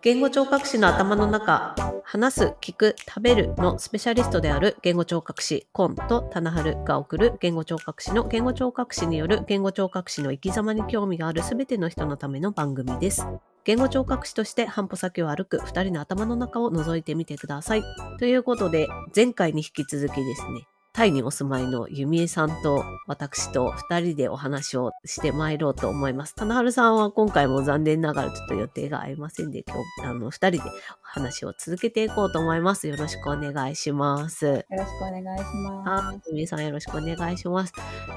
言語聴覚士の頭の中話す聞く食べるのスペシャリストである言語聴覚士コンと棚春が送る言語聴覚士の言語聴覚士による言語聴覚士の生き様に興味があるすべての人のための番組です。言語聴覚士として半歩先を歩く2人の頭の中を覗いてみてください。ということで前回に引き続きですね。タイにお住まいの弓江さんと私と二人でお話をしてまいろうと思います。棚春さんは今回も残念ながらちょっと予定が合いませんで、今日、あの、二人でお話を続けていこうと思います。よろしくお願いします。よろしくお願いします。弓江さんよろしくお願いします。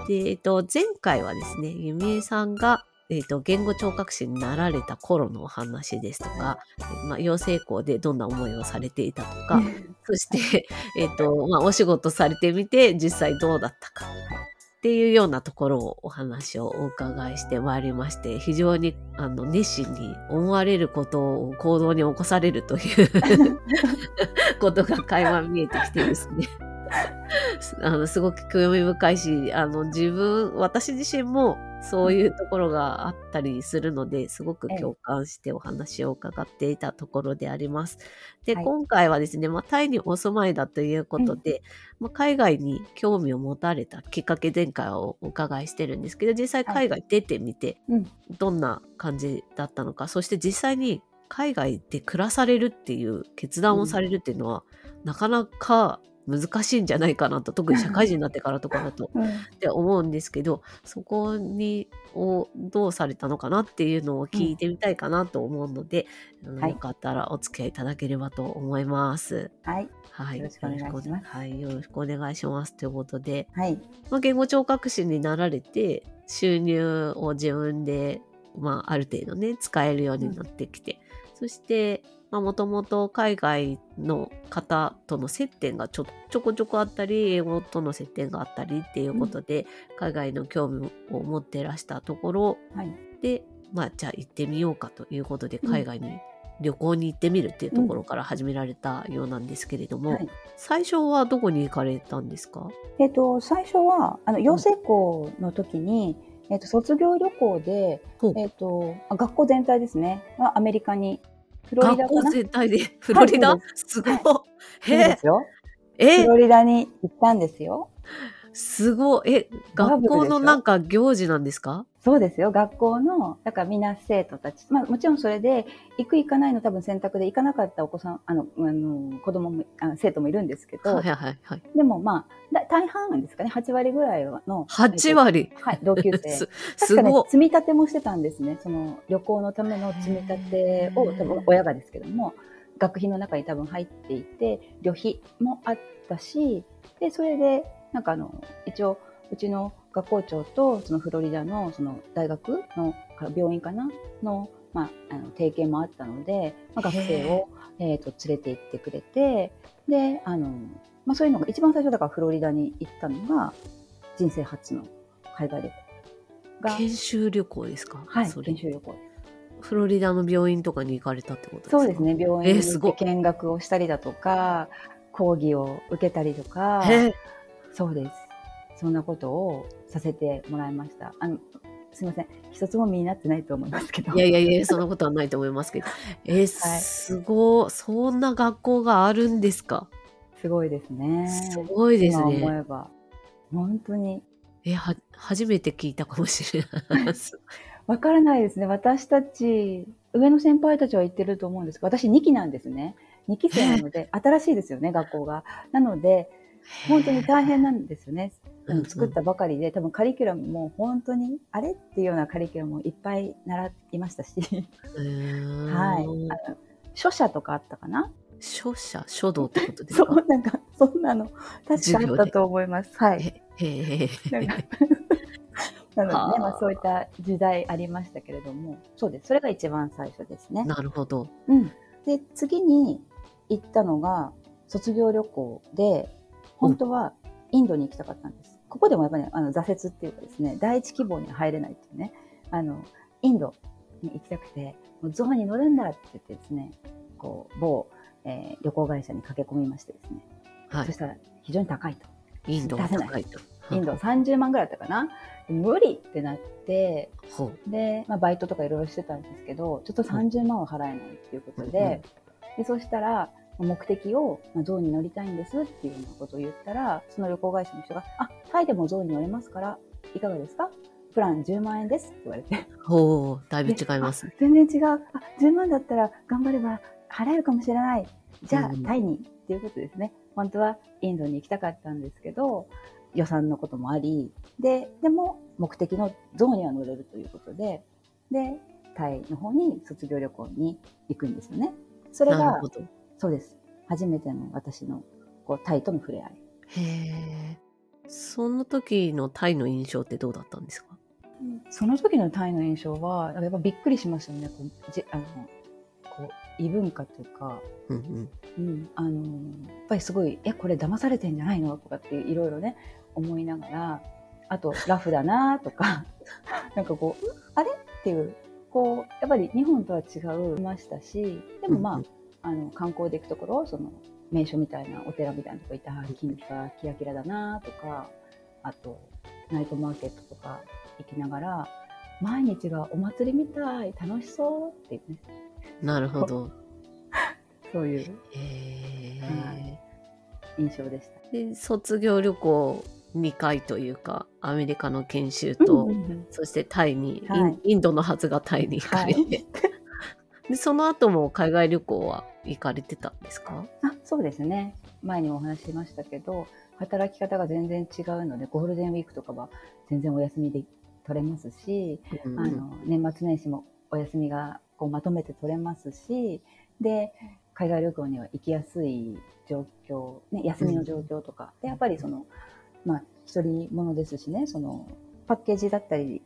で、えっと、前回はですね、弓江さんがえーと、言語聴覚士になられた頃のお話ですとか、まあ、養成校でどんな思いをされていたとか、そして、えーとまあ、お仕事されてみて実際どうだったか。っていうようなところをお話をお伺いしてまいりまして非常にあの熱心に思われることを行動に起こされるという ことが垣間見えてきてですね。あのすごく興味深いしあの自分私自身もそういうところがあったりするので、すごく共感してお話を伺っていたところであります。で、はい、今回はですね、まあ、タイにお住まいだということで、うん、まあ、海外に興味を持たれたきっかけ前回をお伺いしてるんですけど、実際海外出てみて、どんな感じだったのか、そして実際に海外で暮らされるっていう決断をされるっていうのは、うん、なかなか難しいんじゃないかなと。特に社会人になってからとかだと、うん、って思うんですけどそこにをどうされたのかなっていうのを聞いてみたいかなと思うので、うん、よかったらお付き合いいただければと思います。はい、はい、よろしくお願いします。はい、よろしくお願いしますということで、はい、まあ、言語聴覚士になられて収入を自分で、まあ、ある程度ね使えるようになってきて、うん、そしてもともと海外の方との接点がちょちょこちょこあったり英語との接点があったりっていうことで、うん、海外の興味を持ってらしたところ、はい、で、まあ、じゃあ行ってみようかということで海外に旅行に行ってみるっていうところから始められたようなんですけれども、うんはい、最初はどこに行かれたんですか、えーと、最初はあの養成校の時に、えーと、卒業旅行で、えーと学校全体ですね。アメリカにフロリダ学校全体でフロリダ、はい、すごい。へえ？フロリダに行ったんですよ。すごい。え、学校のなんか行事なんですか？そうですよ。学校の、だからみんな生徒たち、まあもちろんそれで、行く行かないの多分選択で行かなかったお子さん、あの、あの子供もあの、生徒もいるんですけど、はいはいはい。でもまあ、大半ですかね、8割ぐらいの。8割はい、同級生。す確かね、積み立てもしてたんですね。その旅行のための積み立てを、多分親がですけども、学費の中に多分入っていて、旅費もあったし、で、それで、なんかあの、一応、うちの学校長とそのフロリダのその大学の病院かなの,、まあ、あの提携もあったので、まあ、学生を、えーと、連れて行ってくれてであの、まあ、そういうのが一番最初だからフロリダに行ったのが人生初の海外旅行が。研修旅行ですか？はい研修旅行。フロリダの病院とかに行かれたってことですか？そうですね病院に見学をしたりだとか、講義を受けたりとか。そうですそんなことをさせてもらいました。あのすみません、一つも身になってないと思いますけど。いやいやいや、そんなことはないと思いますけど。えー、はい、すごい、そんな学校があるんですか？すごいですね。すごいですね。思えば。本当に。え、は、初めて聞いたかもしれないです。わからないですね。私たち、上の先輩たちは言ってると思うんですが、私2期なんですね。2期生なので、新しいですよね、学校が。なので、本当に大変なんですよね。作ったばかりで、多分カリキュラムも本当にあれっていうようなカリキュラムもいっぱい習いましたし、はい。あの書写とかあったかな？書写？書道ってことですか？そう、なんか、そんなの、確かあったと思います。はい。へえ。なのでね、まあそういった時代ありましたけれども、そうです。それが一番最初ですね。なるほど。うん。で、次に行ったのが、卒業旅行で、本当はインドに行きたかったんです。ここでもやっぱり、ね、あの挫折っていうかですね、第一希望には入れないっていうね、あの、インドに行きたくて、もうゾウに乗るんだって言ってですね、こう、某、えー、旅行会社に駆け込みましてですね、はい、そしたら非常に高いと。インドは高いと。インド30万ぐらいだったかな？無理ってなって、ほで、まあ、バイトとかいろいろしてたんですけど、ちょっと30万は払えないっていうことで、でそしたら、目的を、まあ、象に乗りたいんですっていうようなことを言ったら、その旅行会社の人が、あ、タイでも象に乗れますから、いかがですか？プラン10万円ですって言われて。う。ほう。だいぶ違いますね。全然違う。あ、10万だったら頑張れば払えるかもしれない。じゃあ、うんタイにっていうことですね。本当はインドに行きたかったんですけど、予算のこともあり、で、でも目的の象には乗れるということで、で、タイの方に卒業旅行に行くんですよね。それがなるほ、ど。そうです。初めての私のこうタイとの触れ合い。へえ。その時のタイの印象ってどうだったんですか？その時のタイの印象は、やっぱびっくりしましたよね。こうじあのこう異文化というか、うんうん。うん、あのやっぱりすごい、え、これ騙されてんじゃないの？とかっていろいろね、思いながら、あと、ラフだなとか、なんかこう、あれ？っていう、こう、やっぱり日本とは違いましたし、でもまあ、うんうんあの、観光で行くところ、その、名所みたいな、お寺みたいなとこ行ったら、金がキラキラだなとか、あと、ナイトマーケットとか行きながら、毎日がお祭りみたい、楽しそうっていうね、なるほど。そういうへはえ。印象でした。で、卒業旅行2回というか、アメリカの研修と、うんうんうんそしてタイに、はいインインドのはずがタイに行かれて、はいでその後も海外旅行は行かれてたんですか？あそうですね。前にもお話ししましたけど働き方が全然違うのでゴールデンウィークとかは全然お休みで取れますし、うんあの年末年始もお休みがこうまとめて取れますしで海外旅行には行きやすい状況、ね、休みの状況とか、でやっぱりそのまあ一人者ですしねそのパッケージだったり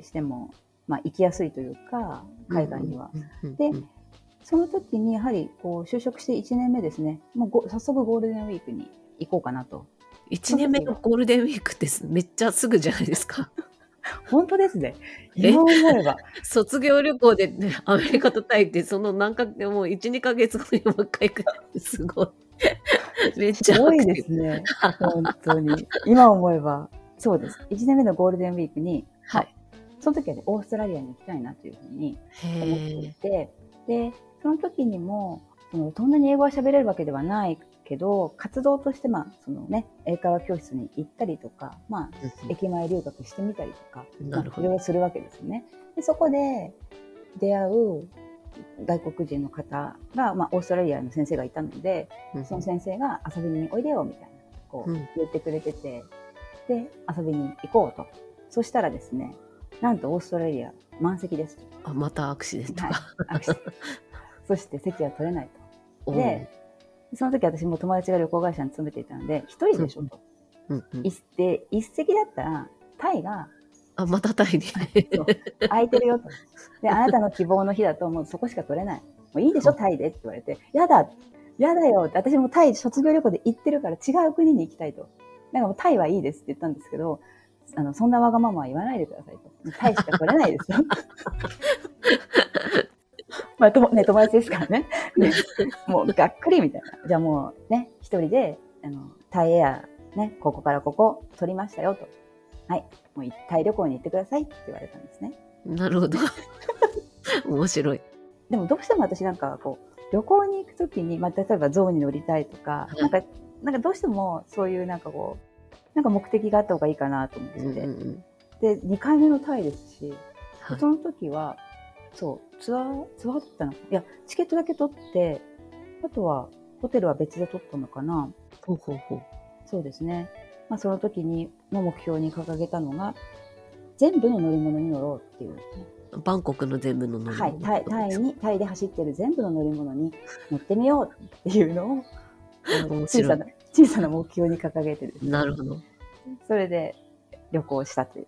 しても、まあ、行きやすいというか海外には。でその時にやはりこう就職して1年目ですね、もうご早速ゴールデンウィークに行こうかなと。1年目のゴールデンウィークってめっちゃすぐじゃないですか？本当ですね。え？今思えば。卒業旅行で、ね、アメリカとタイって、その何か、もう1、2ヶ月後にもう一回行くってすごい。めっちゃすごいですね。本当に。今思えば。そうです。1年目のゴールデンウィークに、はい。その時はね、オーストラリアに行きたいなというふうに思ってへいて、で、その時にも、そのそんなに英語は喋れるわけではないけど、活動として、まあ、そのね、英会話教室に行ったりとか、まあ、え。駅前留学してみたりとか、まあいろいろするわけですよね。でそこで出会う外国人の方が、まあ、オーストラリアの先生がいたので、うんその先生が遊びにおいでよみたいな、こううん言ってくれてて、で、遊びに行こうと。そしたらですね、なんとオーストラリア満席です。あまたアクシデントはいが。アクシデントそして席は取れないおと。で、その時私も友達が旅行会社に勤めていたので、一人でしょと。うんうん一で一席だったら、タイがあ、またタイに。空いてるよと。で、あなたの希望の日だともうそこしか取れない。もういいでしょ、タイでって言われて。やだやだよって。私もタイ卒業旅行で行ってるから違う国に行きたいと。なんかもうタイはいいですって言ったんですけど、あの、そんなわがままは言わないでくださいと。タイしか取れないですよ。まあ、とも、ね、友達ですからね。ねもうがっくりみたいな。じゃあもうね、一人で、あの、タイエア、ね、ここからここ取りましたよと。はい。もうタイ旅行に行ってくださいって言われたんですね。なるほど。面白い。でもどうしても私なんかこう旅行に行くときに、まあ、例えば象に乗りたいとか、はいなんかなんかどうしてもそういうなんかこうなんか目的があった方がいいかなと思ってうんて、うんうん。で2回目のタイですし、はい。その時はそうツアーツアーだったの？いやチケットだけ取ってあとはホテルは別で取ったのかな。ほうほうほう。そうですね、まあ、その時にの目標に掲げたのが全部の乗り物に乗ろうっていう、ね、バンコクの全部の乗り物はい、タイタイに、タイで走ってる全部の乗り物に乗ってみようっていうのを、小さな、小さな目標に掲げてですねなるほど。それで旅行したという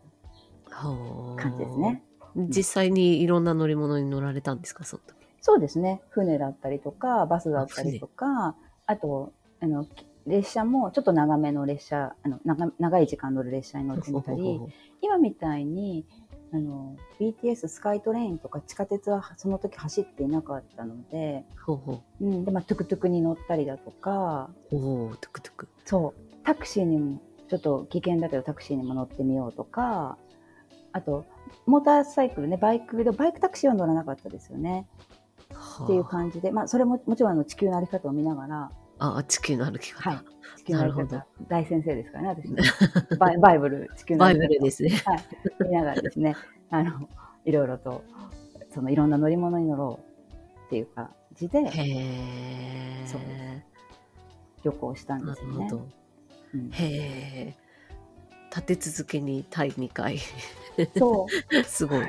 はあ感じですね。実際にいろんな乗り物に乗られたんですか、その時。そうですね。船だったりとか、バスだったりとか、あと、あの、列車もちょっと長めの列車、あの長長い時間乗る列車に乗ってみたり、今みたいに、あの、BTS スカイトレインとか地下鉄はその時走っていなかったので、ほうほうん、で、まあ、トゥクトゥクに乗ったりだとか、う。おお、トゥクトゥク。そう、タクシーにもちょっと危険だけどタクシーにも乗ってみようとか、あと、モーターサイクルね、バイクで、バイクタクシーは乗らなかったですよね。っていう感じで、まあ、それももちろんあの地球の歩き方を見ながら、あ、地球の歩き方。はい。地球の歩き方、大先生ですからね、私の バイ。バイブル、地球の。バイブルですね。はい。見ながらですね、あの、いろいろと、そのいろんな乗り物に乗ろうっていう感じで、へそう旅行したんですよね。うん、へえ。立て続けにタイ2回。そう。すごい。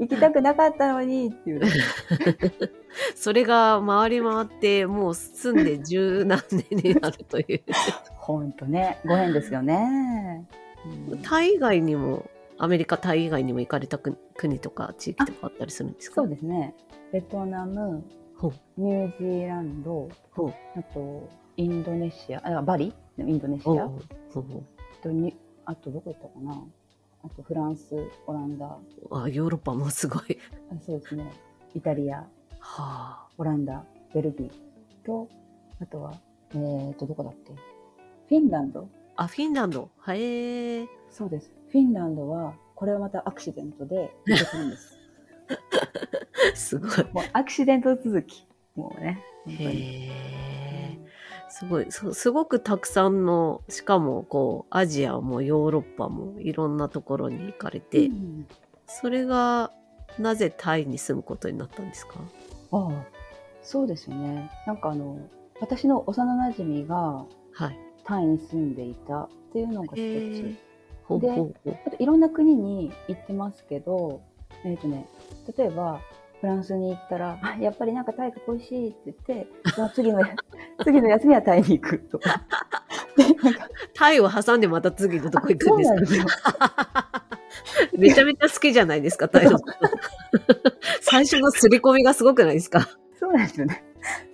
行きたくなかったのにっていう。それが回り回ってもう住んで十何年になるという。本当ね。ご縁ですよね。タイ以外にも、アメリカ、タイ以外にも行かれた国とか地域とかあったりするんですか？そうですね。ベトナム、ニュージーランド、あと、インドネシア、あバリ？インドネシア？とにあとどこ行ったかな？あとフランス、オランダ。あ、ヨーロッパもすごい。あそうですね。イタリア、はあ、オランダ、ベルギーと、あとは、えっ、ー、と、どこだっけ？フィンランド。あ、フィンランド。はえー。そうです。フィンランドは、これはまたアクシデントで行けんです。すごい。もうアクシデント続き。もうね。へえ。すごいす、すごくたくさんの、しかもこう、アジアもヨーロッパもいろんなところに行かれて、うん、それがなぜタイに住むことになったんですか？ああ、そうですよね。なんかあの、私の幼なじみが、はい。タイに住んでいたっていうのが一つ。ほうほうほうで、いろんな国に行ってますけど、えっ、ー、とね、例えば、フランスに行ったら、やっぱりなんかタイが恋しいって言って、その次の、次の休みはタイに行くとか。タイを挟んでまた次のとこ行くんですかですよ。めちゃめちゃ好きじゃないですか、タイの。最初の刷り込みがすごくないですか？そうなんですよね。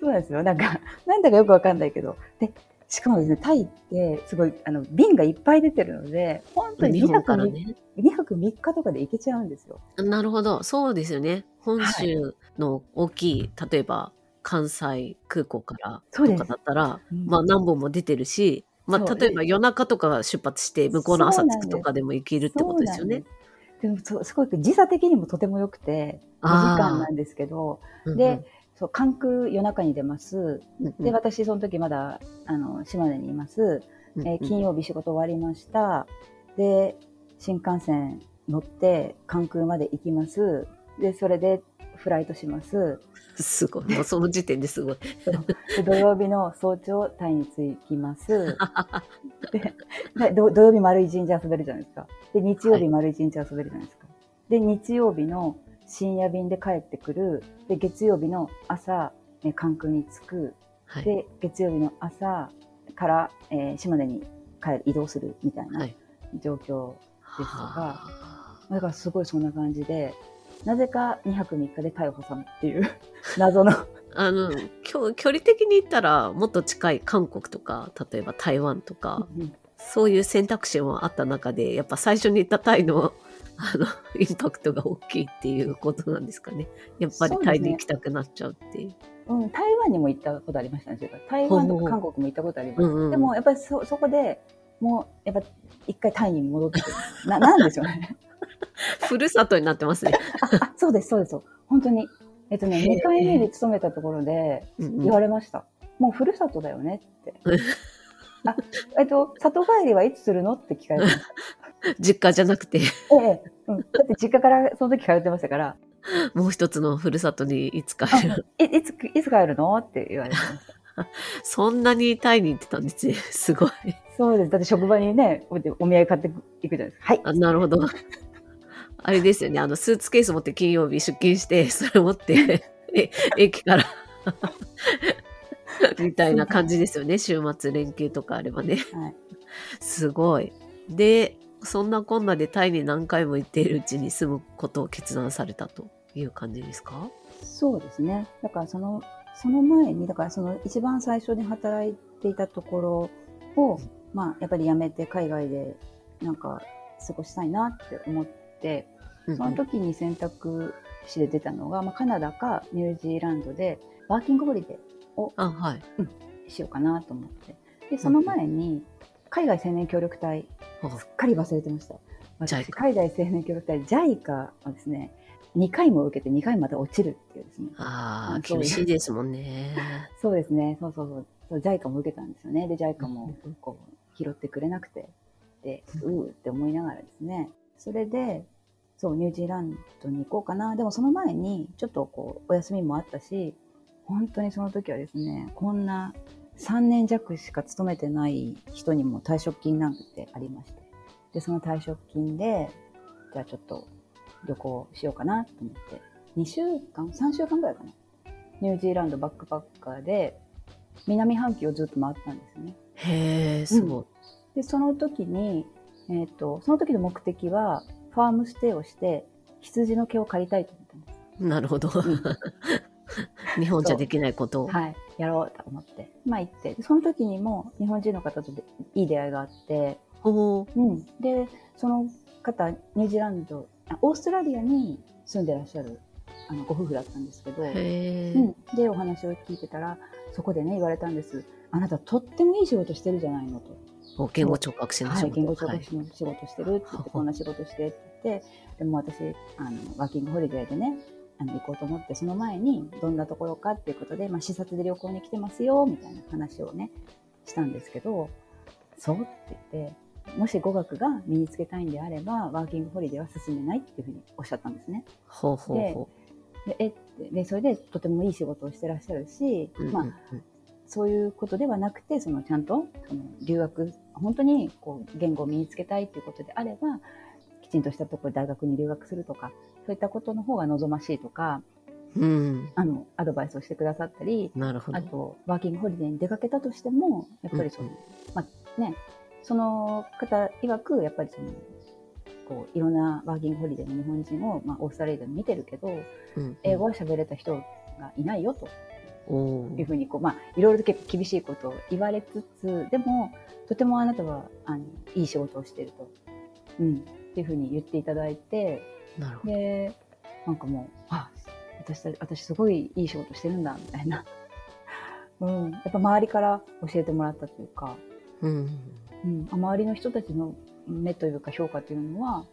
そうなんですよ。なんか、なんだかよくわかんないけど。で、しかもですね、タイってすごい、あの、瓶がいっぱい出てるので、本当に2泊 ,2 ね、2泊3日とかで行けちゃうんですよ。なるほど。そうですよね。本州の大きい、はい、例えば関西空港からとかだったら、うん、まあ何本も出てるし、まあ例えば夜中とか出発して向こうの朝着くとかでも行けるってことですよね。でもすごく時差的にもとても良くて、5時間なんですけど、で、そう、関空夜中に出ます。で、私その時まだ、あの、島根にいます。えー、金曜日仕事終わりました。で、新幹線乗って関空まで行きます。で、それでフライトします。すごい。もうその時点ですごい。土曜日の早朝、タイに着きます。で土曜日丸一日遊べるじゃないですか。で、日曜日丸一日遊べるじゃないですか。はい、で、日曜日の深夜便で帰ってくる。で、月曜日の朝、え関空に着く。はい、で、月曜日の朝から、えー、島根に帰る、移動するみたいな状況ですとか、はい、だからすごいそんな感じで、なぜか2泊3日で逮捕さんっていう 謎のあの距距離的に言ったらもっと近い韓国とか例えば台湾とか、うん、そういう選択肢もあった中でやっぱ最初に言ったタイのあのインパクトが大きいっていうことなんですかねやっぱりタイに行きたくなっちゃうっていう。うね、うん、台湾にも行ったことありましたね。台湾とか韓国も行ったことあります。うんうん、でもやっぱりそそこでもうやっぱ一回タイに戻ってくる。ななんでしょうね。ふるさとになってますね。あ そうです、そうです。本当に。えっとね、2回目に勤めたところで言われました。もうふるさとだよねって。あ、えっと、里帰りはいつするのって聞かれてました。実家じゃなくて。ええ、うん。だって実家からその時通ってましたから。もう一つのふるさとにいつ帰る？いいつ、いつ帰るのって言われてました。そんなにタイに行ってたんですね。すごい。そうです。だって職場にね、お土産買っていくじゃないですか。はい。あなるほど。あれですよね、あの、スーツケース持って金曜日出勤して、それ持って え、駅から みたいな感じですよね、週末連休とかあればね。はい、すごい。で、そんなこんなでタイに何回も行っているうちに住むことを決断されたという感じですか？そうですね。だからその、その前に、だからその一番最初に働いていたところを、まあ、やっぱり辞めて海外でなんか過ごしたいなって思って、その時に選択肢で出たのが、まあ、カナダかニュージーランドでワーキングホリデーを、あはいうん、しようかなと思ってでその前に海外青年協力隊、すっかり忘れてました。私、海外青年協力隊、JICA はですね、2回も受けて2回まで落ちるっていうですね。ああ、厳しいですもんね。そうですね。そうそうそう。そう JICA も受けたんですよね。で、JICA もこう拾ってくれなくて、で、うーって思いながらですね。それで、そう、ニュージーランドに行こうかな。でもその前に、ちょっとこう、お休みもあったし、本当にその時はですね、こんな3年弱しか勤めてない人にも退職金なんてありまして。で、その退職金で、じゃあちょっと旅行しようかなと思って、2週間 ?3 週間ぐらいかな。ニュージーランドバックパッカーで、南半球をずっと回ったんですよね。へえ、すごい、うん、で、その時に、えっ、ー、と、その時の目的は、ファームステイをして、羊の毛を借りたいと思ったんです。なるほど。日本じゃできないことを。はい。やろうと思って。まあ行って。その時にも日本人の方といい出会いがあって。おうん。で、その方、ニュージーランド、オーストラリアに住んでらっしゃるあのご夫婦だったんですけど、うん、で、お話を聞いてたら、そこでね、言われたんです。あなたとってもいい仕事してるじゃないのと。言語聴覚士の仕事、はい、言語聴覚士の仕事してるって言って、こんな仕事してって言って、でも私、あの、ワーキングホリデーでね、あの行こうと思って、その前にどんなところかっていうことで、まあ、視察で旅行に来てますよ、みたいな話をね、したんですけど、そうって言って、もし語学が身につけたいんであれば、ワーキングホリデーは進めないっていうふうにおっしゃったんですね。ほうほうほう。で、えで、それでとてもいい仕事をしてらっしゃるし、うんうんうん、まあ、そういうことではなくて、そのちゃんと、その留学、本当にこう言語を身につけたいということであれば、きちんとしたところ大学に留学するとか、そういったことの方が望ましいとか、うん、あの、アドバイスをしてくださったり、なるほど。あと、ワーキングホリデーに出かけたとしても、やっぱりその、うん、まあね、その方曰く、やっぱりその、こう、いろんなワーキングホリデーの日本人を、まあ、オーストラリアで見てるけど、うん、英語は喋れた人がいないよと。いうふうにこう、まあ、いろいろと結構厳しいことを言われつつ、でも、とてもあなたは、あの、いい仕事をしてると。うん。っていうふうに言っていただいて、なるほど。で、なんかもう、あ、私、私すごいいい仕事してるんだ、みたいな。うん。やっぱ周りから教えてもらったというか、うん。うん、周りの人たちの目というか評価というのは、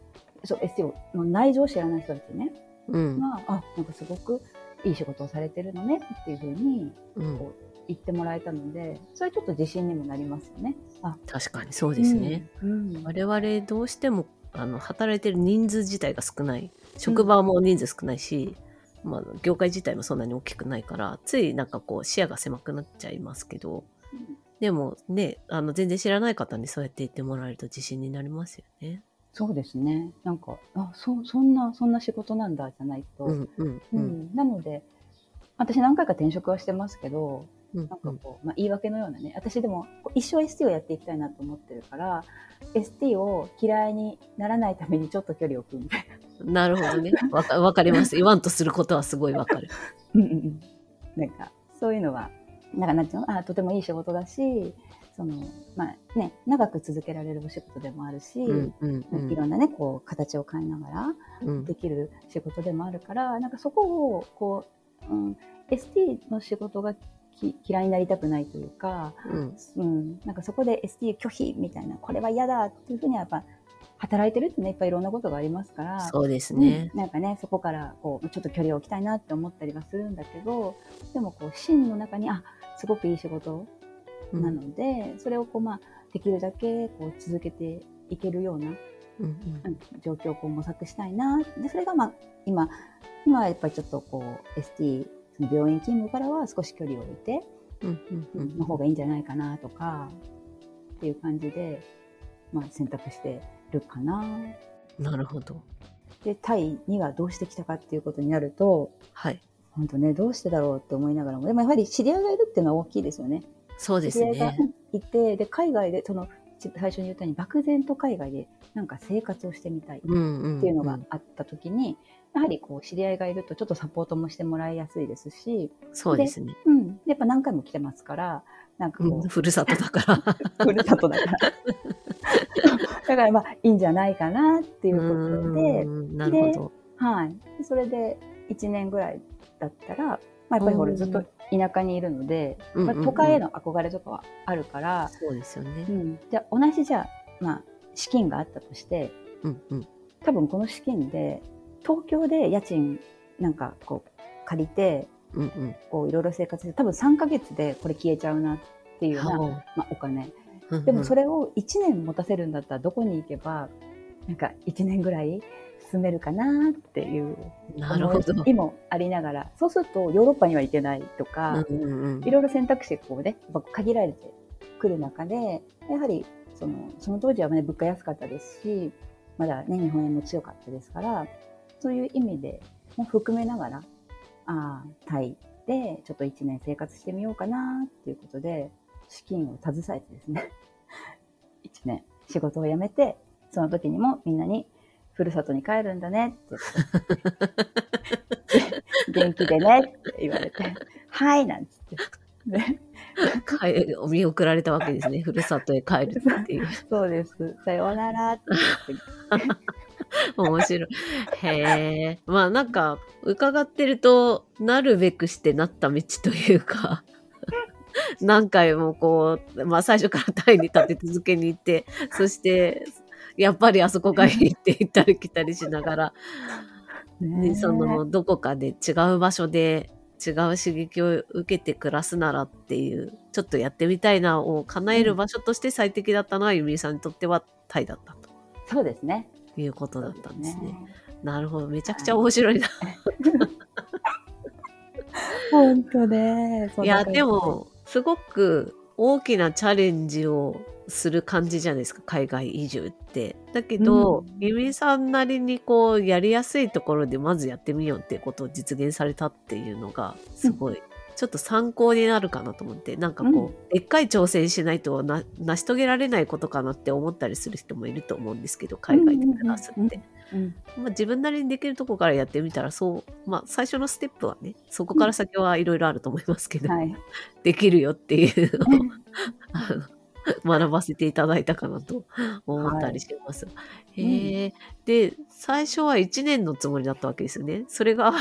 そう、SEO の内情を知らない人たちね、うん、が、あ、なんかすごくいい仕事をされてるのねっていうふうに、こう、言ってもらえたので、それちょっと自信にもなりますよね。あ確かにそうですね。うん、うん、我々どうしてもあの働いてる人数自体が少ない職場も人数少ないし、うん、まあ、業界自体もそんなに大きくないからついなんかこう視野が狭くなっちゃいますけど、うん、でもねあの全然知らない方にそうやって言ってもらえると自信になりますよね。そうですね。なんか、あ、そ、そんな、そんな仕事なんだじゃないと。うんうん、うん、なので、私何回か転職はしてますけど、なんかこう、まあ、言い訳のようなね、私でも一生 ST をやっていきたいなと思ってるから、ST を嫌いにならないためにちょっと距離を置くみたいな。なるほどね。わかわかります。言わんとすることはすごいわかる。うんうんうん。なんか、そういうのは、なんかなんていうの？あとてもいい仕事だし、その、まあね、長く続けられるお仕事でもあるし、うんうんうん、いろんなね、こう、形を変えながらできる仕事でもあるから、うん、なんかそこを、こう、うん、ST の仕事が嫌いになりたくないというか、うん、うん、なんかそこで ST 拒否みたいな、これは嫌だっていうふうにはやっぱ、働いてるってね、いっぱいいろんなことがありますから、そうですね。うん、なんかね、そこからこう、ちょっと距離を置きたいなって思ったりはするんだけど、でもこう、芯の中に、あ、すごくいい仕事なので、うん、それをこう、まあ、できるだけこう続けていけるような、うんうん、状況をこう模索したいな。で、それがまあ、今、今はやっぱりちょっとこう、ST その病院勤務からは少し距離を置いて、の方がいいんじゃないかなとか、っていう感じで、まあ、選択してるかな。なるほど。で、タイにはどうしてきたかっていうことになると、はい。本当ね、どうしてだろうって思いながらも、でもやはり知り合いがいるっていうのは大きいですよね。そうですね。知り合いがいて、で、海外で、その、最初に言ったように漠然と海外でなんか生活をしてみたいっていうのがあった時に、やはりこう知り合いがいるとちょっとサポートもしてもらいやすいですし、そうですね。うん。やっぱ何回も来てますから、なんかこう。うん、ふるさとだから。ふるさとだから。だからまあいいんじゃないかなっていうことで、なるほど。はい。それで1年ぐらいだったら、まあ、やっぱりほらずっと田舎にいるので、うんうん都会への憧れとかはあるから、そうですよね。う。ん、じゃあ同じじゃあ、まあ、資金があったとしてうんうん。多分この資金で東京で家賃なんかこう借りてうんうん。こういろいろ生活して多分3ヶ月でこれ消えちゃうなっていうような、はまあ、お金。あでもそれ、れを1年持たせるんだったらどこに行けばなんか1年ぐらい住めるかなっていう。思いもありながらそうするとヨーロッパには行けないとか、うんうんうんいろいろ選択肢がこうね限られてくる中でやはりそのその当時はね物価安かったですしまだね日本円も強かったですからそういう意味でも含めながらああタイでちょっと1年生活してみようかなっていうことで資金を携えてですね 1年仕事を辞めてその時にもみんなにふるさとに帰るんだねって言って元気でねって言われてはいなんつって。ね帰見送られたわけですね。ふるさとへ帰るっていう。そうです。さようならって言って。面白い。へえ。まあなんか、伺ってると、なるべくしてなった道というか、何回もこう、まあ最初からタイに立て続けに行って、そして、やっぱりあそこがいいって言ったり来たりしながら、でそのどこかで違う場所で違う刺激を受けて暮らすならっていうちょっとやってみたいなを叶える場所として最適だったのは、ゆみさんにとってはタイだったとそうですね。いうことだったんですね。ねなるほどめちゃくちゃ面白いな。本当ね。いやでもすごく大きなチャレンジをする感じじゃないですか海外移住って。だけど、うんゆみさんなりにこうやりやすいところでまずやってみようっていうことを実現されたっていうのがすごい、ちょっと参考になるかなと思ってなんかこう、うんでっかい挑戦しないとな成し遂げられないことかなって思ったりする人もいると思うんですけど海外で暮らすって。うんうんうんまあ、自分なりにできるとこからやってみたらそう、まあ、最初のステップはねそこから先はいろいろあると思いますけど、はい。できるよっていうのを 学ばせていただいたかなと思ったりします。へえ、で最初は1年のつもりだったわけですよね。それが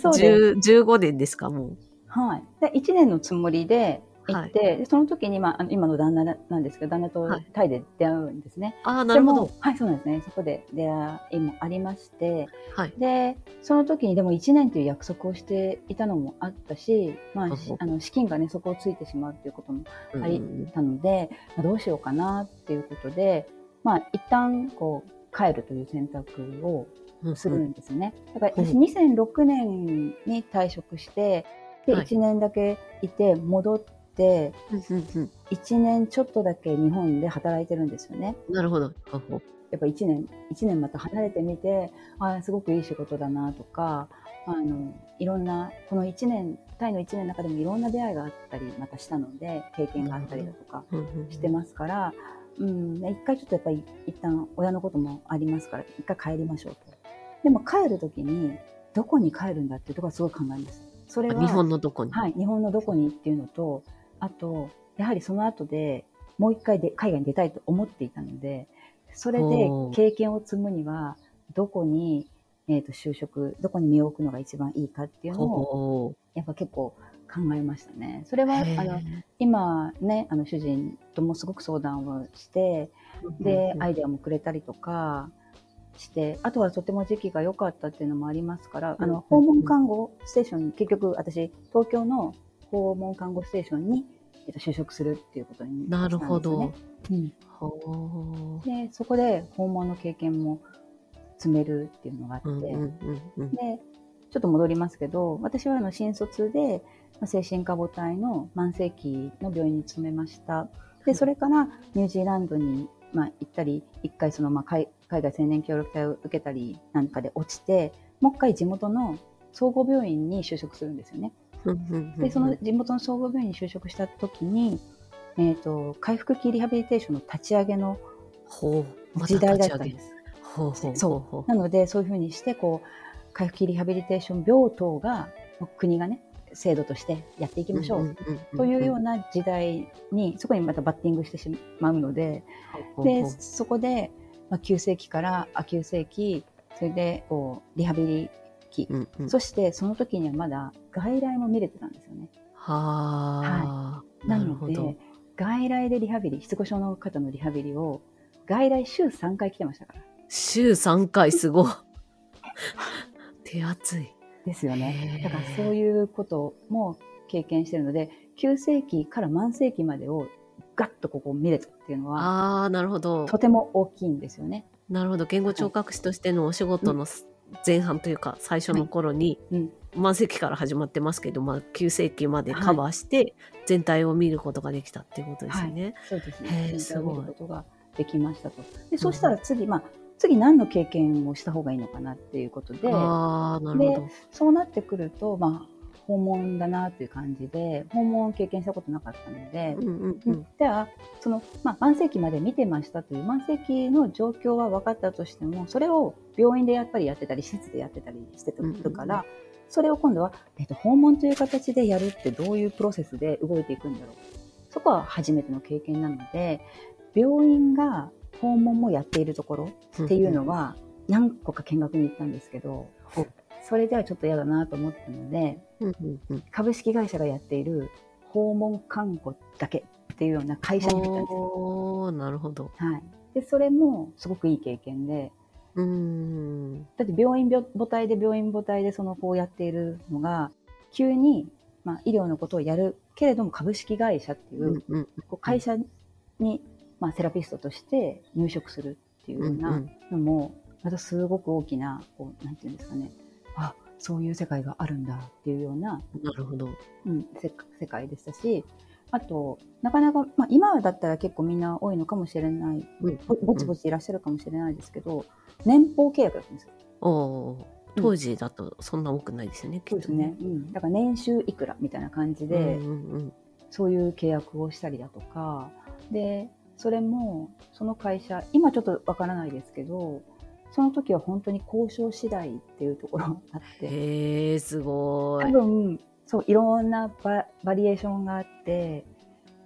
そうです。10 15年ですかもう。はい。で、1年のつもりで行って、でその時に、まあ、今の旦那なんですけど、旦那とはいタイで出会うんですね。ああなるほど。はい、そうなんですね。そこで出会いもありまして、はい。で、その時にでも1年という約束をしていたのもあったし、まあ、あの資金がね、そこをついてしまうっていうこともうんありたので、まあ、どうしようかなっていうことで、まあ、一旦こう帰るという選択をうんするんですよね。だからうん私2006年に退職して、で、はい1年だけいて戻っ1年ちょっとだけ日本で働いてるんですよね。なるほど。やっぱ1年、一年また離れてみて、ああ、すごくいい仕事だなとか、あの、いろんな、この1年、タイの1年の中でもいろんな出会いがあったり、またしたので、経験があったりだとかしてますから、うん、一回ちょっとやっぱり一旦親のこともありますから、一回帰りましょうと。でも帰るときに、どこに帰るんだっていうところはすごい考えます。それは、あ日本のどこに？はい、日本のどこにっていうのと、あと、やはりその後でもう一回で海外に出たいと思っていたので、それで経験を積むには、どこに、えー、と就職、どこに身を置くのが一番いいかっていうのを、ほやっぱ結構考えましたね。それうは、あの、今ね、あの主人ともすごく相談をして、で、アイデアもくれたりとかして、あとはとても時期が良かったっていうのもありますから、あうんの、訪問看護ステーションに、結局私、東京の訪問看護ステーションに、えっと、就職するっていうことになるほど。うん。で、そこで訪問の経験も積めるっていうのがあって、う。うんうんうんうんで、ちょっと戻りますけど、私はあの新卒で、まあ精神科母体の慢性期の病院に勤めました。で、それからニュージーランドに、まあ、行ったり、一回その、まあ、海海外青年協力隊を受けたりなんかで落ちて、もう一回地元の総合病院に就職するんですよね。で、その地元の総合病院に就職した時に、えっ、と、回復期リハビリテーションの立ち上げの時代だったんです。ほうほうそう。なので、そういうふうにして、こう、回復期リハビリテーション病棟が、国がね、制度としてやっていきましょう。というような時代に、そこにまたバッティングしてしまうので、で、そこで、まあ、急性期から亜急性期、それで、こう、リハビリ期、うんうん。そしてその時にはまだ外来も見れてたんですよね。はあ、ななので。外来でリハビリ失語症の方のリハビリを外来週3回来てましたから週3回すごい。手厚い。ですよねだからそういうことも経験してるので急性期から慢性期までをガッとここ見れたっていうのはああ、なるほど。とても大きいんですよね。なるほど。言語聴覚士としてのお仕事の前半というか、最初の頃に、うん満世紀から始まってますけど、まあ、9世紀までカバーして、全体を見ることができたっていうことですよね。そうですね。全体を見ることができましたと。で、そしたら次、まあ、次何の経験をした方がいいのかなっていうことで、ああ、なるほど。そうなってくると、まあ、訪問だなという感じで、訪問を経験したことなかったので、うんうんうん。じゃあ、その、まあ、慢性期まで見てましたという、慢性期の状況は分かったとしても、それを病院でやっぱりやってたり、施設でやってたりしてるから、うんうんそれを今度は、えっと、訪問という形でやるってどういうプロセスで動いていくんだろう。そこは初めての経験なので、病院が訪問もやっているところっていうのは、何個か見学に行ったんですけど、それではちょっと嫌だなと思ったので、うんうんうん。株式会社がやっている訪問看護だけっていうような会社に入ったんですよ。なるほど。はい。で、それもすごくいい経験で、うーん。だって病院病母体で病院母体でそのこうやっているのが、急に、まあ、医療のことをやるけれども株式会社っていうう、んうんこう会社に、まあ、セラピストとして入職するっていうよううんうなんのも、またすごく大きな、こう、なんていうんですかね。あ、そういう世界があるんだっていうようななるほど。うん、せ世界でしたし、あと、なかなか、まあ、今だったら結構みんな多いのかもしれない、うんぼぼちぼちいらっしゃるかもしれないですけど、年俸契約だったんですよ。おー当時だとそんな多くないですよね、きっとそうですね。うん。だから年収いくらみたいな感じで、うんうんうんそういう契約をしたりだとか、で、それも、その会社、今ちょっとわからないですけど、その時は本当に交渉次第っていうところがあって、へえ、すご多い。分そういろんなババリエーションがあって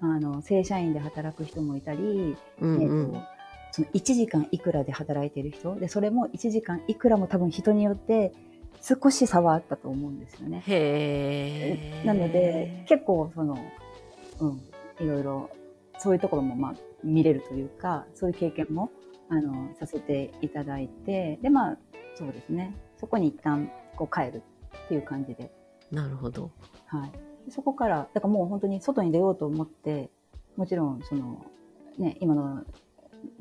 あの正社員で働く人もいたり、うんうんえっとその1時間いくらで働いてる人？でそれも1時間いくらも多分人によって少し差はあったと思うんですよね。へえ。なので結構その、うん、いろいろそういうところもまあ見れるというかそういう経験もあのさせていただいてでまあそうですね。そこに一旦こう帰るっていう感じで。なるほど。はい、でそこから、だからもう本当に外に出ようと思って、もちろんその、ね、今の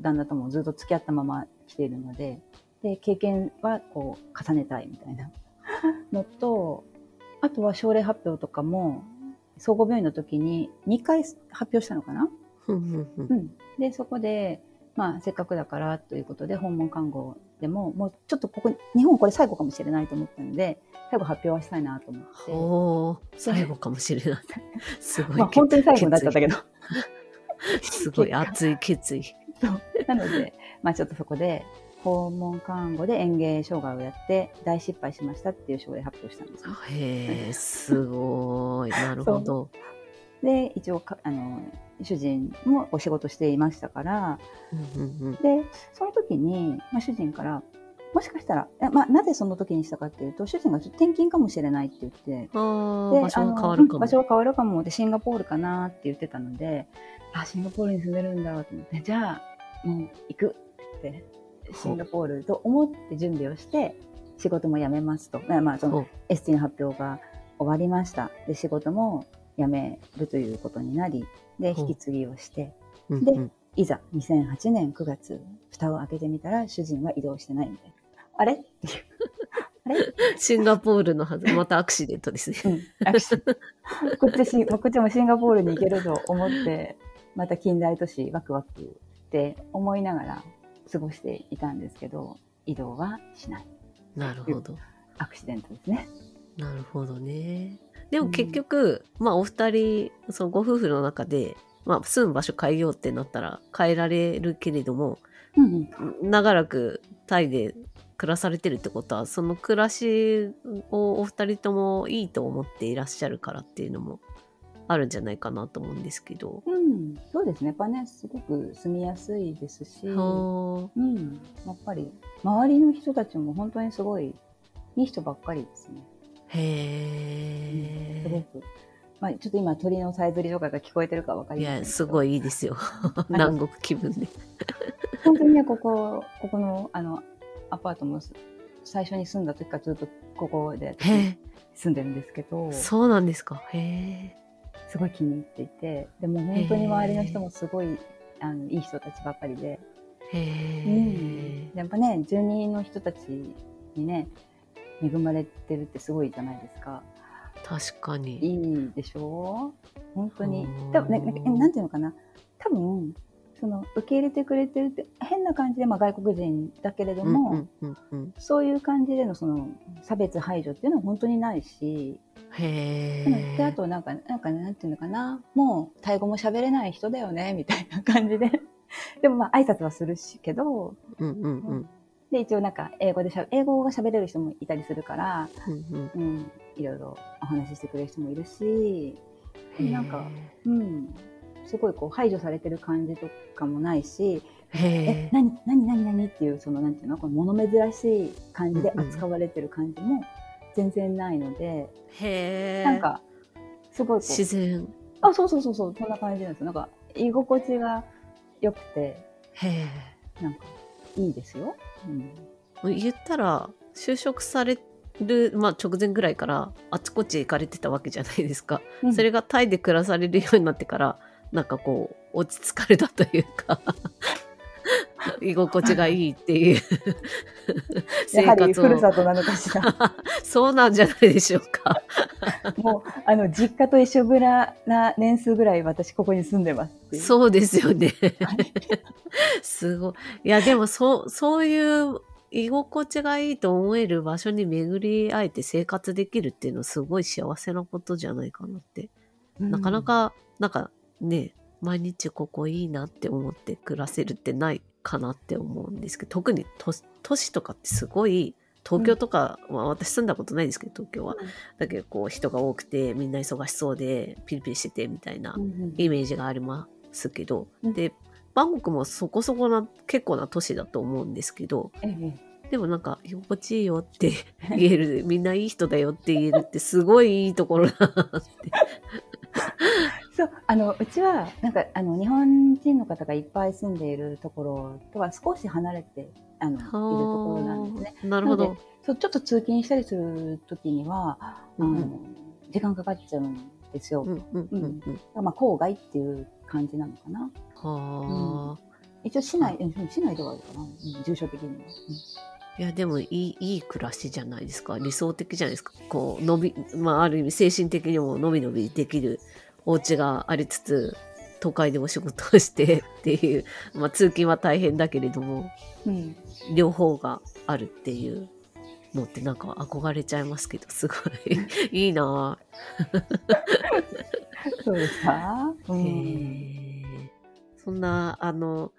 旦那ともずっと付き合ったまま来ているので、で、経験はこう重ねたいみたいな のと、あとは症例発表とかも、総合病院の時に2回発表したのかな？うん。で、そこで、まあ、せっかくだからということで、訪問看護でも、もうちょっとここ、日本これ最後かもしれないと思ったので、最後発表はしたいなと思って。最後かもしれない。すごい。まあ、本当に最後になっちゃったけど。すごい熱い決意。なので、まあちょっとそこで、訪問看護で園芸障害をやって大失敗しましたっていう症例発表したんですよ。へえ、すごい。なるほど。で、一応か、あの、主人もお仕事していましたから、で、その時に、まあ、主人から、もしかしたら、えまあ、なぜその時にしたかっていうと、主人がちょっと転勤かもしれないって言って、ああ、で場所が変わあるかも。場所が変わるかもで、シンガポールかなって言ってたので、あ、シンガポールに住んでるんだと思って、じゃあ、もう行くって、シンガポールと思って準備をして、仕事も辞めますと。まあまあ、そのお ST の発表が終わりました。で、仕事も辞めるということになり、で、引き継ぎをして、でうんうんいざ2008年9月、蓋を開けてみたら、主人は移動してないみたいな。あれ？っていう。あれ？シンガポールのはず、またアクシデントですね。うん。アクシこっちし、こっちもシンガポールに行けると思って、また近代都市ワクワクって思いながら過ごしていたんですけど、移動はしない。なるほど。アクシデントですね。なるほどね。でも結局、まあお二人、そのご夫婦の中で、まあ住む場所変えようってなったら変えられるけれども、うんうん。長らくタイで暮らされてるってことは、その暮らしをお二人ともいいと思っていらっしゃるからっていうのもあるんじゃないかなと思うんですけど。うん、そうですね。やっぱね、すごく住みやすいですし、はうん、やっぱり周りの人たちも本当にすごいいい人ばっかりですね。へすごえ。く。まあ、ちょっと今鳥のさえずりとかが聞こえてるかわかりません。いや、すごいいいですよ。南国気分で。本当にね、ここ、ここの、あの、アパートもす最初に住んだ時からずっとここで。住んでるんですけど、そうなんですか。へえ。すごい気に入っていて、でも本当に周りの人もすごい、あの、いい人たちばっかりで、へえ。やっぱね、住人の人たちにね、恵まれてるってすごいじゃないですか。確かに。いいでしょ？う本当にうん。多分ね、なんかなんていうのかな？多分、その、受け入れてくれてるって、変な感じで、まあ外国人だけれども、そういう感じでのその差別排除っていうのは本当にないし、うん。へえ。であとなんか、なんかなんていうのかな、もうタイ語も喋れない人だよね、みたいな感じで。でもまあ挨拶はするしけど、うんうんうん。で一応なんか英語でしゃ、英語が喋れる人もいたりするから、うんうんうん、いろいろお話ししてくれる人もいるし、なんかうん、すごいこう排除されてる感じとかもないし、へええ、。何、何、何、何っていう、その、なんていうの、この物珍しい感じで扱われてる感じも全然ないので、へえ。なんか、すごいこ自然。う、あ、そうそうそうそう、そんな感じなんですよ。なんか、居心地が良くて、へえ。なんか、いいですよ。うん。言ったら就職される、まあ、直前ぐらいからあちこち行かれてたわけじゃないですか、うんそれがタイで暮らされるようになってからなんかこう落ち着かれたというか居心地がいいっていう。生 やはりふるさとなのかしら。そうなんじゃないでしょうか。もう、あの、実家と一緒ぐらな年数ぐらい私ここに住んでます。そうですよね。はい。すごい。いやでもそうそういう居心地がいいと思える場所に巡り会えて生活できるっていうのはすごい幸せなことじゃないかなって。なかな、か、なんかね、毎日ここいいなって思って暮らせるってないかなって思うんですけど、特に都都市とかってすごい、東京とか、まあ私住んだことないですけど、東京は。だけどこう人が多くて、みんな忙しそうで、ピリピリしててみたいなうんうんイメージがありますけど、うんで、バンコクもそこそこな、結構な都市だと思うんですけど、ええでもなんか、居心地いいよって言える、みんないい人だよって言えるってすごいいいところだなって。そう、あの、うちは、なんか、あの、日本人の方がいっぱい住んでいるところとは少し離れて、あの、いるところなんですね。なるほど。そう、ちょっと通勤したりするときには、あの、うん時間かかっちゃうんですよ。うんうんうんうん。まあ、郊外っていう感じなのかな。はあ、一応市内、うん市内ではあるかな。うん、住所的には。いやでもいいいい暮らしじゃないですか理想的じゃないですかこう伸びまあある意味精神的にも伸び伸びできるお家がありつつ都会でお仕事をしてっていう、まあ、通勤は大変だけれどもうん。うん両方があるっていうのってなんか憧れちゃいますけどすごい。いいな。そうですか、うそんなあの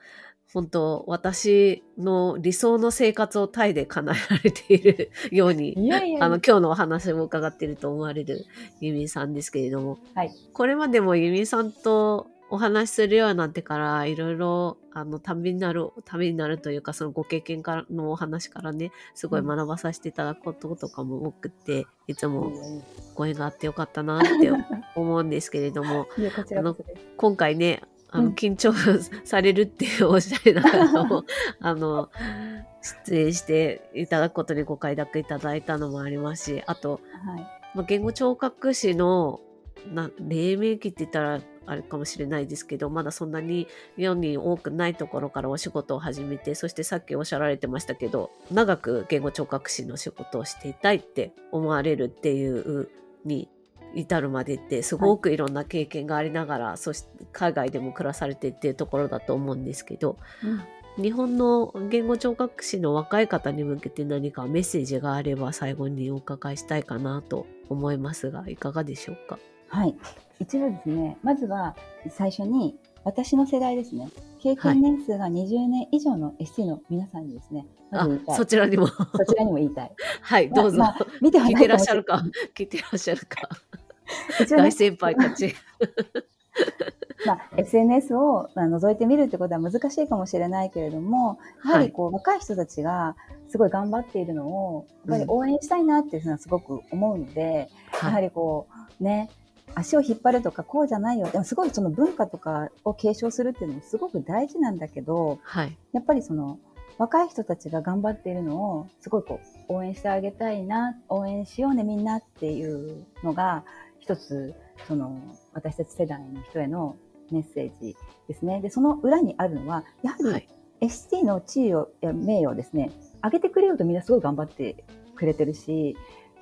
本当私の理想の生活をタイで叶えられているようにあの今日のお話を伺っていると思われるユミさんですけれども、はい。これまでもユミさんとお話しするようになってからいろいろあのためになるためになるというかそのご経験からのお話からねすごい学ばさせていただくこととかも多くていつもご縁があってよかったなって思うんですけれども いや、こちらこそです。今回ねあうんの緊張されるっておっしゃりながらもあの出演していただくことにご快諾いただいたのもありますしあとはい。まあ、言語聴覚士のな黎明期って言ったらあれかもしれないですけどまだそんなに世に多くないところからお仕事を始めてそしてさっきおっしゃられてましたけど長く言語聴覚士の仕事をしていたいって思われるっていうに至るまでってすごくいろんな経験がありながら、そして海外でも暮らされてっていうところだと思うんですけど日本の言語聴覚士の若い方に向けて何かメッセージがあれば最後にお伺いしたいかなと思いますがいかがでしょうか？はい。一応ですね、まずは最初に私の世代ですね、経験年数が20年以上の ST の皆さんにですね、まあず言い。そちらにも。そちらにも言いたい。はいどうぞ、まあまあ見てはないらっしゃるか聞いてらっしゃるか 一応ね。大先輩たち。まあ、SNS を覗いてみるってことは難しいかもしれないけれども、やはりこう、はい、若い人たちがすごい頑張っているのを、やっぱり応援したいなっていうふうなすごく思うので、うん、やはりこう、ね、足を引っ張るとかこうじゃないよ。でもすごいその文化とかを継承するっていうのもすごく大事なんだけど、はい、やっぱりその若い人たちが頑張っているのをすごいこう応援してあげたいな、応援しようねみんなっていうのが一つその私たち世代の人へのメッセージですね。で、その裏にあるのは、やはり ST の地位をや名誉をですね、上げてくれようとみんなすごい頑張ってくれてるし、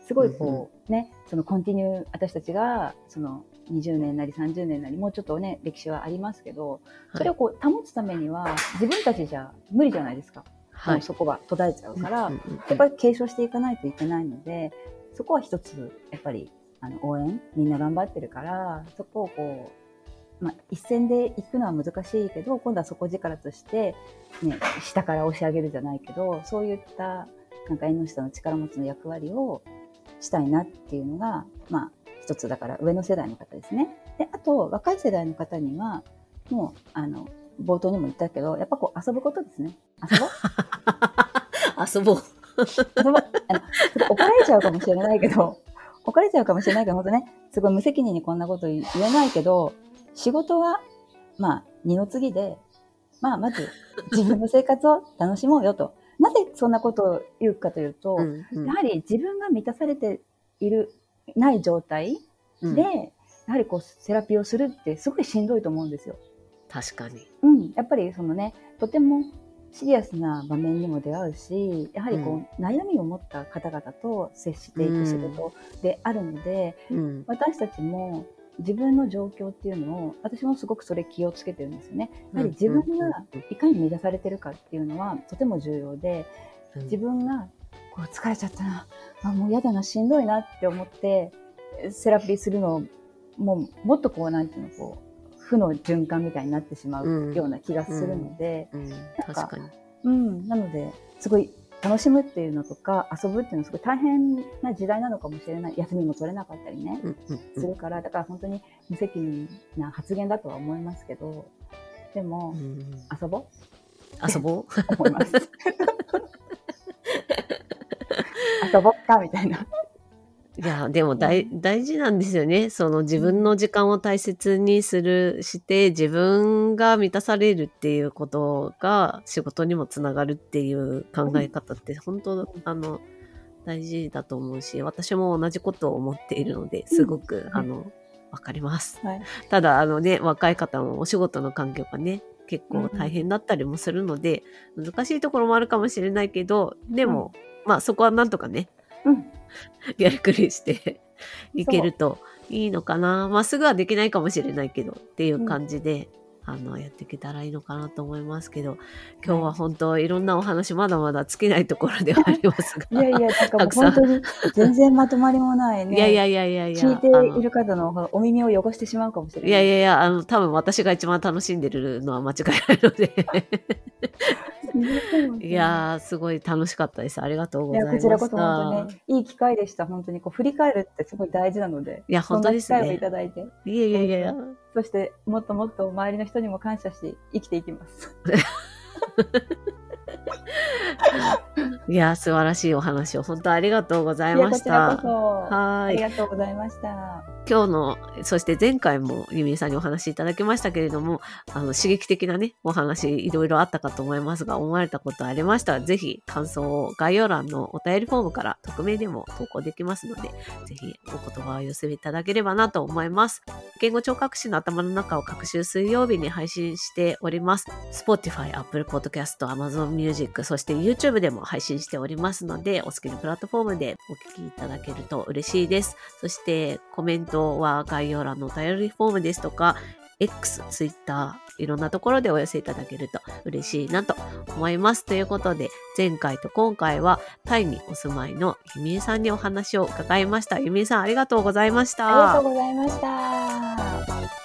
すごいこう、ね、そのコンティニュー、私たちが、その20年なり30年なり、もうちょっとね、歴史はありますけど、それをこう保つためには、自分たちじゃ無理じゃないですか。はい、そこが途絶えちゃうから、やっぱり継承していかないといけないので、そこは一つ、やっぱり、あの、応援、みんな頑張ってるから、そこをこう、まあ、一線で行くのは難しいけど、今度は底力として、ね、下から押し上げるじゃないけど、そういった、なんか縁の下の力持ちの役割をしたいなっていうのが、まあ、一つだから上の世代の方ですね。で、あと、若い世代の方には、もう、あの、冒頭にも言ったけど、やっぱこう遊ぶことですね。遊ぼう？遊ぼう。遊ぼう。あの、怒られちゃうかもしれないけど、怒られちゃうかもしれないけど、本当ね、すごい無責任にこんなこと言えないけど、仕事は、まあ、二の次で、まあ、まず自分の生活を楽しもうよと。なぜそんなことを言うかというと、うんうん、やはり自分が満たされている、ない状態で、うん、やはりこう、セラピーをするってすごいしんどいと思うんですよ。確かに。うん。やっぱりそのね、とてもシリアスな場面にも出会うし、やはりこう、うん、悩みを持った方々と接していく仕事であるので、うん、私たちも自分の状況っていうのを、私もすごくそれ気をつけてるんですよね。やはり自分がいかに乱されてるかっていうのはとても重要で、自分がこう疲れちゃったな、あもう嫌だな、しんどいなって思って、セラピーするのもうもっとこう、なんていうの、こう、負の循環みたいになってしまうような気がするので、うん。うん、確かに。うん、なので、すごい楽しむっていうのとか遊ぶっていうのはすごい大変な時代なのかもしれない。休みも取れなかったりね、するからだから本当に無責任な発言だとは思いますけどでも、遊ぼう。遊ぼう？思います。遊ぼっかみたいな。いや、でも大、大事なんですよね。その自分の時間を大切にする、して、自分が満たされるっていうことが仕事にもつながるっていう考え方って、本当、あの、大事だと思うし、私も同じことを思っているので、すごく、あの、わかります。はい、ただ、あのね、若い方もお仕事の環境がね、結構大変だったりもするので、難しいところもあるかもしれないけど、でも、まあそこはなんとかね、うん、やりくりしていけるといいのかな。まあ、すぐはできないかもしれないけどっていう感じで、うん、あの、やっていけたらいいのかなと思いますけど、今日は本当いろんなお話まだまだ尽きないところではありますが。いやいや、なんかもう本当に全然まとまりもないね。いやいやいやいやいや。聞いている方のお耳を汚してしまうかもしれない。いやいやいや、あの、多分私が一番楽しんでるのは間違いないのでいやー、すごい楽しかったです。ありがとうございます。こちらこそ本当にいい機会でした。本当にこう振り返るってすごい大事なので。いや、本当ですね。いただいて。いやいやいやいや。そして、もっともっと周りの人にも感謝し、生きていきます。いや、素晴らしいお話を本当ありがとうございました。はい。ありがとうございました。今日の、そして前回もゆみえさんにお話しいただきましたけれども、あの、刺激的なね、お話いろいろあったかと思いますが、思われたことありましたら、ぜひ感想を概要欄のお便りフォームから匿名でも投稿できますので、ぜひお言葉を寄せいただければなと思います。言語聴覚士の頭の中を各週水曜日に配信しております。Spotify、Apple Podcast、Amazon Music、そして YouTube でも配信しておりますので、お好きなプラットフォームでお聞きいただけると嬉しいです。そしてコメントは概要欄のお便りフォームですとか、X、Twitter、いろんなところでお寄せいただけると嬉しいなと思います。ということで、前回と今回はタイにお住まいのゆみえさんにお話を伺いました。ゆみえさんありがとうございました。ありがとうございました。